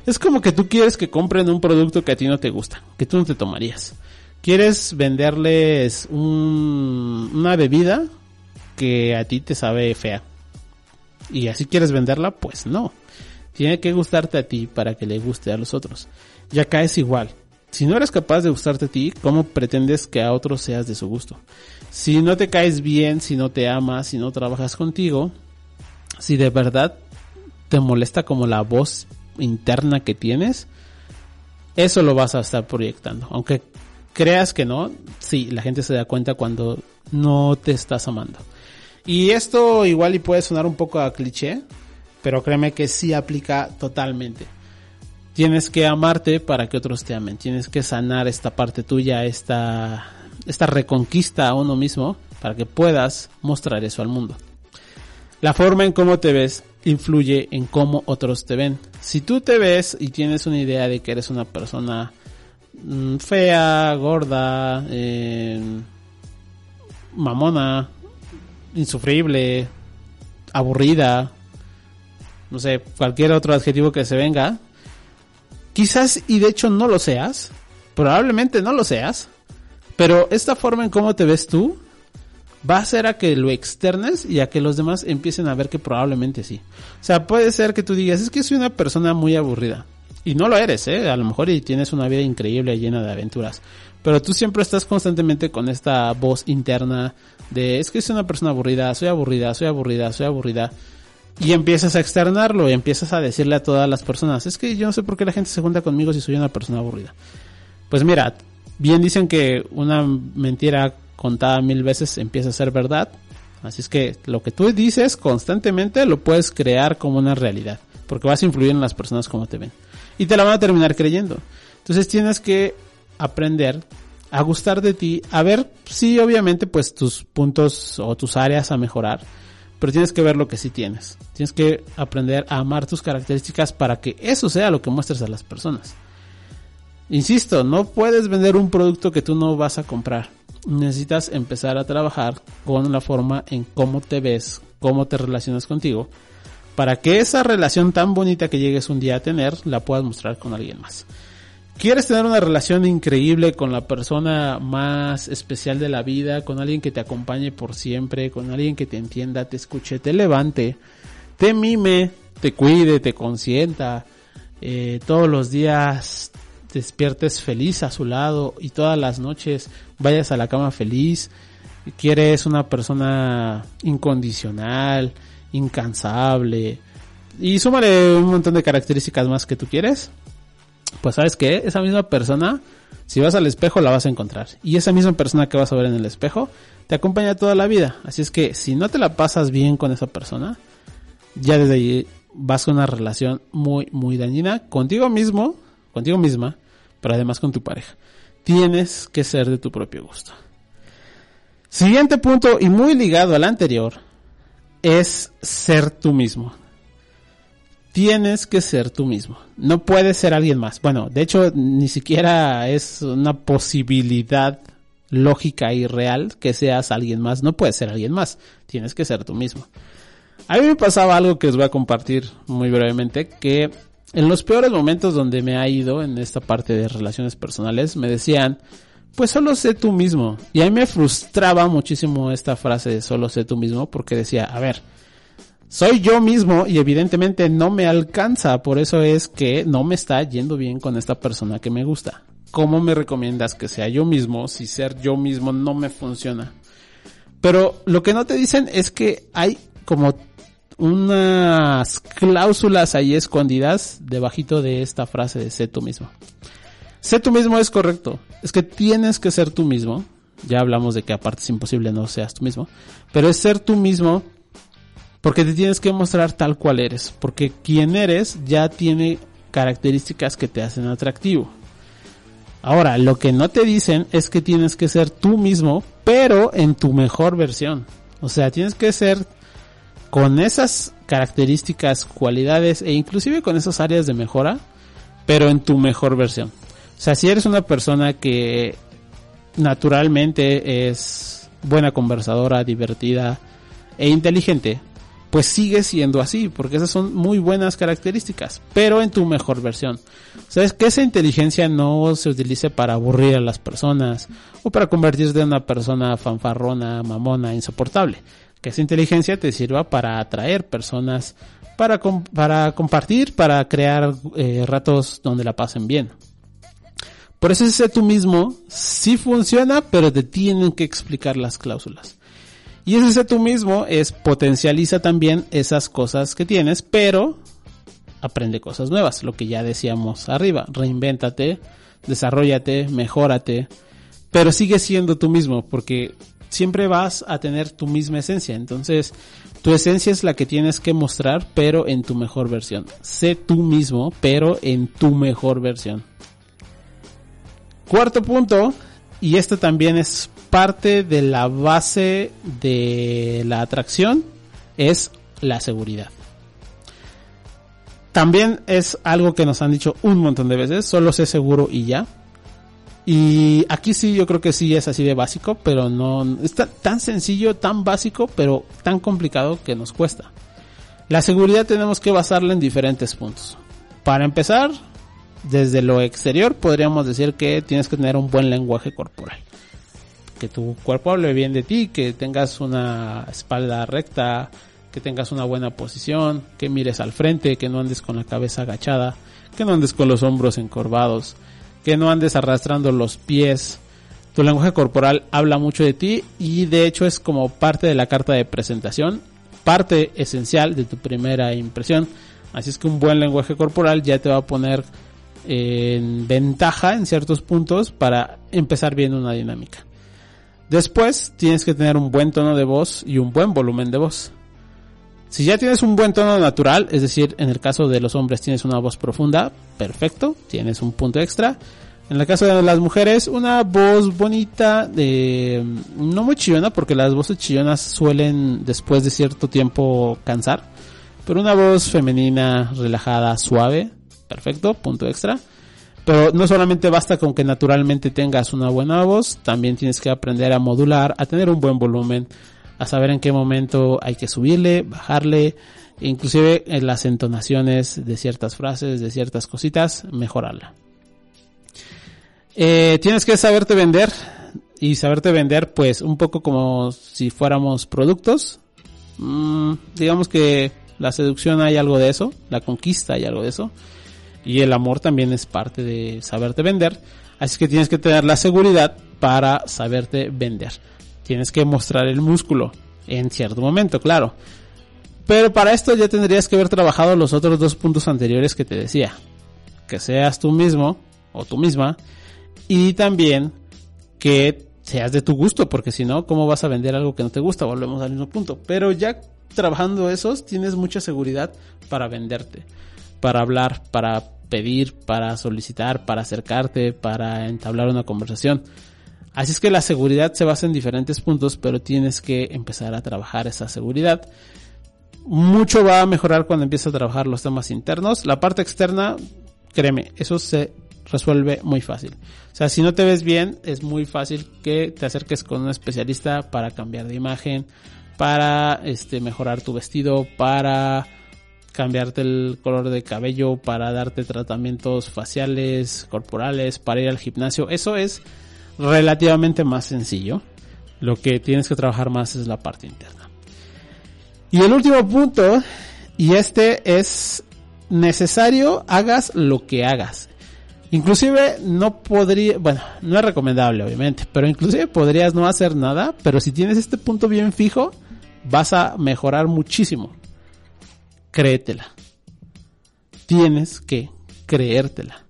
Es como que tú quieres que compren un producto que a ti no te gusta, que tú no te tomarías quieres venderles una bebida que a ti te sabe fea y así quieres venderla, pues no. Tiene que gustarte a ti para que le guste a los otros. Y acá es igual. Si no eres capaz de gustarte a ti, ¿cómo pretendes que a otros seas de su gusto? Si no te caes bien, si no te amas, si no trabajas contigo, si de verdad te molesta como la voz interna que tienes, eso lo vas a estar proyectando. Aunque creas que no, sí, la gente se da cuenta cuando no te estás amando. Y esto igual y puede sonar un poco a cliché, pero créeme que sí aplica totalmente. Tienes que amarte para que otros te amen. Tienes que sanar esta parte tuya, esta, esta reconquista a uno mismo para que puedas mostrar eso al mundo. La forma en cómo te ves influye en cómo otros te ven. Si tú te ves y tienes una idea de que eres una persona fea, gorda, eh, mamona, insufrible, aburrida, no sé, cualquier otro adjetivo que se venga, quizás y de hecho no lo seas, probablemente no lo seas, pero esta forma en cómo te ves tú va a hacer a que lo externes y a que los demás empiecen a ver que probablemente sí. O sea, puede ser que tú digas, es que soy una persona muy aburrida. Y no lo eres, ¿eh? A lo mejor y tienes una vida increíble llena de aventuras. Pero tú siempre estás constantemente con esta voz interna de, es que soy una persona aburrida, soy aburrida, soy aburrida, soy aburrida. Y empiezas a externarlo y empiezas a decirle a todas las personas, es que yo no sé por qué la gente se junta conmigo si soy una persona aburrida. Pues mira, bien dicen que una mentira contada mil veces empieza a ser verdad. Así es que lo que tú dices constantemente lo puedes crear como una realidad. Porque vas a influir en las personas como te ven. Y te la van a terminar creyendo. Entonces tienes que aprender a gustar de ti, a ver, sí, obviamente, pues tus puntos o tus áreas a mejorar, pero tienes que ver lo que sí tienes. Tienes que aprender a amar tus características para que eso sea lo que muestres a las personas. Insisto, no puedes vender un producto que tú no vas a comprar. Necesitas empezar a trabajar con la forma en cómo te ves, cómo te relacionas contigo, para que esa relación tan bonita que llegues un día a tener la puedas mostrar con alguien más. ¿Quieres tener una relación increíble con la persona más especial de la vida, con alguien que te acompañe por siempre, con alguien que te entienda, te escuche, te levante, te mime, te cuide, te consienta, eh, todos los días despiertes feliz a su lado y todas las noches vayas a la cama feliz? ¿Quieres una persona incondicional, incansable? Y súmale un montón de características más que tú quieres pues sabes que esa misma persona, si vas al espejo la vas a encontrar. Y esa misma persona que vas a ver en el espejo, te acompaña toda la vida. Así es que si no te la pasas bien con esa persona, ya desde ahí vas con una relación muy, muy dañina contigo mismo, contigo misma, pero además con tu pareja. Tienes que ser de tu propio gusto. Siguiente punto y muy ligado al anterior es ser tú mismo tienes que ser tú mismo. No puedes ser alguien más. Bueno, de hecho, ni siquiera es una posibilidad lógica y real que seas alguien más. No puedes ser alguien más. Tienes que ser tú mismo. A mí me pasaba algo que os voy a compartir muy brevemente, que en los peores momentos donde me ha ido en esta parte de relaciones personales, me decían, pues solo sé tú mismo. Y a mí me frustraba muchísimo esta frase de solo sé tú mismo, porque decía, a ver, soy yo mismo y evidentemente no me alcanza, por eso es que no me está yendo bien con esta persona que me gusta. ¿Cómo me recomiendas que sea yo mismo si ser yo mismo no me funciona? Pero lo que no te dicen es que hay como unas cláusulas ahí escondidas debajito de esta frase de sé tú mismo. Sé tú mismo es correcto. Es que tienes que ser tú mismo. Ya hablamos de que aparte es imposible no seas tú mismo. Pero es ser tú mismo porque te tienes que mostrar tal cual eres. Porque quien eres ya tiene características que te hacen atractivo. Ahora, lo que no te dicen es que tienes que ser tú mismo, pero en tu mejor versión. O sea, tienes que ser con esas características, cualidades e inclusive con esas áreas de mejora, pero en tu mejor versión. O sea, si eres una persona que naturalmente es buena conversadora, divertida e inteligente, pues sigue siendo así, porque esas son muy buenas características, pero en tu mejor versión. Sabes que esa inteligencia no se utilice para aburrir a las personas o para convertirte en una persona fanfarrona, mamona, insoportable. Que esa inteligencia te sirva para atraer personas, para, para compartir, para crear eh, ratos donde la pasen bien. Por eso ese tú mismo sí funciona, pero te tienen que explicar las cláusulas. Y ese tú mismo es potencializa también esas cosas que tienes, pero aprende cosas nuevas, lo que ya decíamos arriba, reinvéntate, desarrollate, mejórate, pero sigue siendo tú mismo, porque siempre vas a tener tu misma esencia, entonces tu esencia es la que tienes que mostrar, pero en tu mejor versión. Sé tú mismo, pero en tu mejor versión. Cuarto punto, y esto también es parte de la base de la atracción es la seguridad. También es algo que nos han dicho un montón de veces, solo sé seguro y ya. Y aquí sí, yo creo que sí es así de básico, pero no, está tan sencillo, tan básico, pero tan complicado que nos cuesta. La seguridad tenemos que basarla en diferentes puntos. Para empezar, desde lo exterior podríamos decir que tienes que tener un buen lenguaje corporal. Que tu cuerpo hable bien de ti, que tengas una espalda recta, que tengas una buena posición, que mires al frente, que no andes con la cabeza agachada, que no andes con los hombros encorvados, que no andes arrastrando los pies. Tu lenguaje corporal habla mucho de ti y de hecho es como parte de la carta de presentación, parte esencial de tu primera impresión. Así es que un buen lenguaje corporal ya te va a poner en ventaja en ciertos puntos para empezar bien una dinámica. Después tienes que tener un buen tono de voz y un buen volumen de voz. Si ya tienes un buen tono natural, es decir, en el caso de los hombres tienes una voz profunda, perfecto, tienes un punto extra. En el caso de las mujeres, una voz bonita, de, no muy chillona, porque las voces chillonas suelen después de cierto tiempo cansar. Pero una voz femenina, relajada, suave, perfecto, punto extra. Pero no solamente basta con que naturalmente tengas una buena voz, también tienes que aprender a modular, a tener un buen volumen, a saber en qué momento hay que subirle, bajarle, inclusive en las entonaciones de ciertas frases, de ciertas cositas, mejorarla. Eh, tienes que saberte vender y saberte vender pues un poco como si fuéramos productos. Mm, digamos que la seducción hay algo de eso, la conquista hay algo de eso y el amor también es parte de saberte vender. Así que tienes que tener la seguridad para saberte vender. Tienes que mostrar el músculo en cierto momento, claro. Pero para esto ya tendrías que haber trabajado los otros dos puntos anteriores que te decía. Que seas tú mismo o tú misma y también que seas de tu gusto, porque si no, ¿cómo vas a vender algo que no te gusta? Volvemos al mismo punto. Pero ya trabajando esos, tienes mucha seguridad para venderte, para hablar, para pedir, para solicitar, para acercarte, para entablar una conversación. Así es que la seguridad se basa en diferentes puntos, pero tienes que empezar a trabajar esa seguridad. Mucho va a mejorar cuando empiezas a trabajar los temas internos. La parte externa, créeme, eso se resuelve muy fácil. O sea, si no te ves bien, es muy fácil que te acerques con un especialista para cambiar de imagen, para este mejorar tu vestido, para cambiarte el color de cabello, para darte tratamientos faciales, corporales, para ir al gimnasio. Eso es relativamente más sencillo. Lo que tienes que trabajar más es la parte interna. Y el último punto, y este es necesario, hagas lo que hagas. Inclusive no podría, bueno, no es recomendable obviamente, pero inclusive podrías no hacer nada, pero si tienes este punto bien fijo, vas a mejorar muchísimo. Créetela. Tienes que creértela.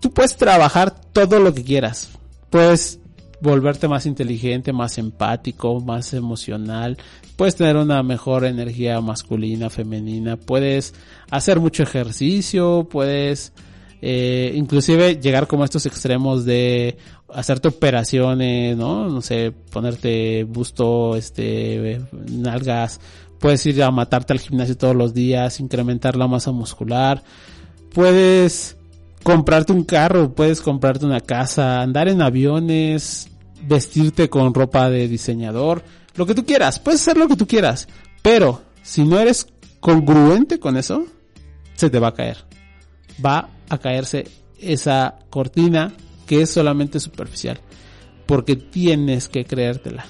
Tú puedes trabajar todo lo que quieras, puedes volverte más inteligente, más empático, más emocional, puedes tener una mejor energía masculina, femenina, puedes hacer mucho ejercicio, puedes eh, inclusive llegar como a estos extremos de hacerte operaciones, ¿no? No sé, ponerte busto, este, nalgas, puedes ir a matarte al gimnasio todos los días, incrementar la masa muscular, puedes comprarte un carro, puedes comprarte una casa, andar en aviones, vestirte con ropa de diseñador, lo que tú quieras, puedes hacer lo que tú quieras, pero si no eres congruente con eso, se te va a caer. Va a caerse esa cortina que es solamente superficial, porque tienes que creértela.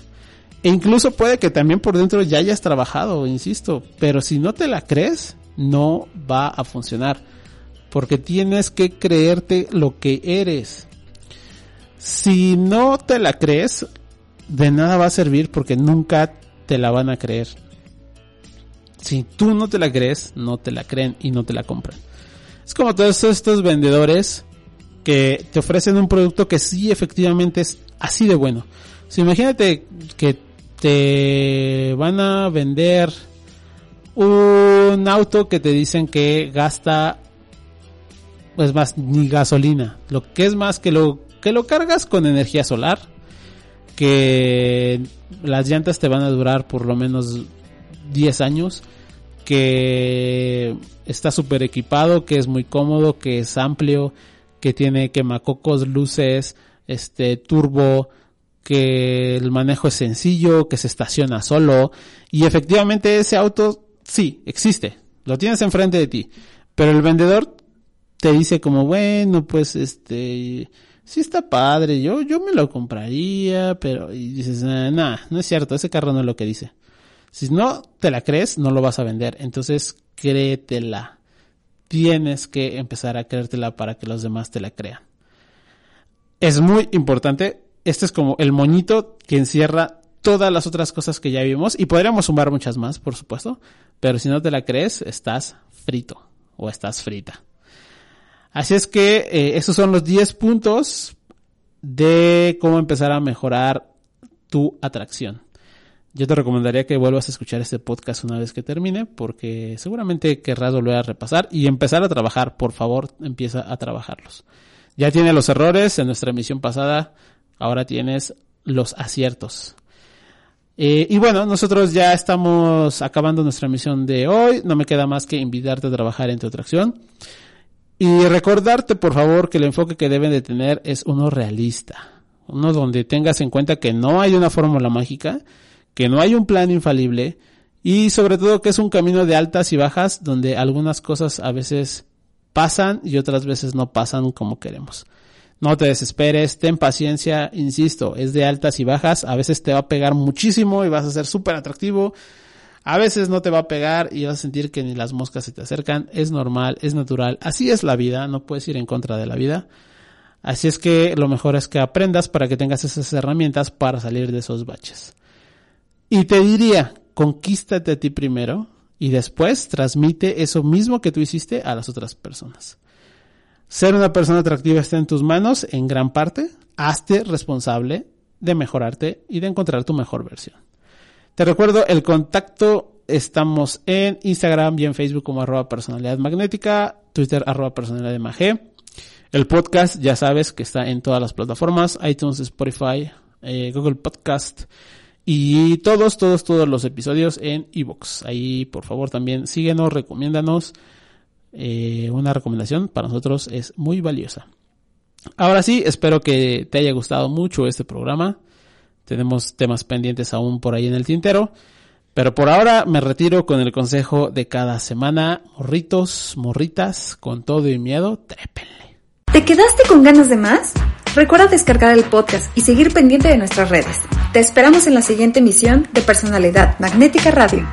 E incluso puede que también por dentro ya hayas trabajado, insisto, pero si no te la crees, no va a funcionar porque tienes que creerte lo que eres. Si no te la crees, de nada va a servir porque nunca te la van a creer. Si tú no te la crees, no te la creen y no te la compran. Es como todos estos vendedores que te ofrecen un producto que sí efectivamente es así de bueno. Si imagínate que te van a vender un auto que te dicen que gasta pues más ni gasolina, lo que es más que lo que lo cargas con energía solar, que las llantas te van a durar por lo menos 10 años, que está súper equipado, que es muy cómodo, que es amplio, que tiene quemacocos, luces, este, turbo, que el manejo es sencillo, que se estaciona solo. Y efectivamente ese auto sí, existe. Lo tienes enfrente de ti. Pero el vendedor te dice como, bueno, pues este, sí está padre, yo, yo me lo compraría, pero, y dices, nah, no es cierto, ese carro no es lo que dice. Si no te la crees, no lo vas a vender. Entonces, créetela. Tienes que empezar a creértela para que los demás te la crean. Es muy importante. Este es como el moñito que encierra todas las otras cosas que ya vimos y podríamos sumar muchas más, por supuesto, pero si no te la crees, estás frito o estás frita. Así es que eh, esos son los 10 puntos de cómo empezar a mejorar tu atracción. Yo te recomendaría que vuelvas a escuchar este podcast una vez que termine, porque seguramente querrás volver a repasar y empezar a trabajar. Por favor, empieza a trabajarlos. Ya tiene los errores en nuestra emisión pasada, ahora tienes los aciertos. Eh, y bueno, nosotros ya estamos acabando nuestra emisión de hoy. No me queda más que invitarte a trabajar en tu atracción. Y recordarte, por favor, que el enfoque que deben de tener es uno realista. Uno donde tengas en cuenta que no hay una fórmula mágica, que no hay un plan infalible y sobre todo que es un camino de altas y bajas donde algunas cosas a veces pasan y otras veces no pasan como queremos. No te desesperes, ten paciencia, insisto, es de altas y bajas, a veces te va a pegar muchísimo y vas a ser súper atractivo, a veces no te va a pegar y vas a sentir que ni las moscas se te acercan, es normal, es natural, así es la vida, no puedes ir en contra de la vida. Así es que lo mejor es que aprendas para que tengas esas herramientas para salir de esos baches. Y te diría, conquístate a ti primero y después transmite eso mismo que tú hiciste a las otras personas. Ser una persona atractiva está en tus manos en gran parte. Hazte responsable de mejorarte y de encontrar tu mejor versión. Te recuerdo el contacto. Estamos en Instagram y en Facebook como arroba personalidad magnética, Twitter arroba personalidad Magé. El podcast ya sabes que está en todas las plataformas, iTunes, Spotify, eh, Google Podcast, y todos, todos, todos los episodios en iVoox. Ahí, por favor, también síguenos, recomiéndanos. Eh, una recomendación para nosotros es muy valiosa. Ahora sí, espero que te haya gustado mucho este programa. Tenemos temas pendientes aún por ahí en el tintero. Pero por ahora me retiro con el consejo de cada semana. Morritos, morritas, con todo y miedo, trépenle. ¿Te quedaste con ganas de más? Recuerda descargar el podcast y seguir pendiente de nuestras redes. Te esperamos en la siguiente emisión de Personalidad Magnética Radio.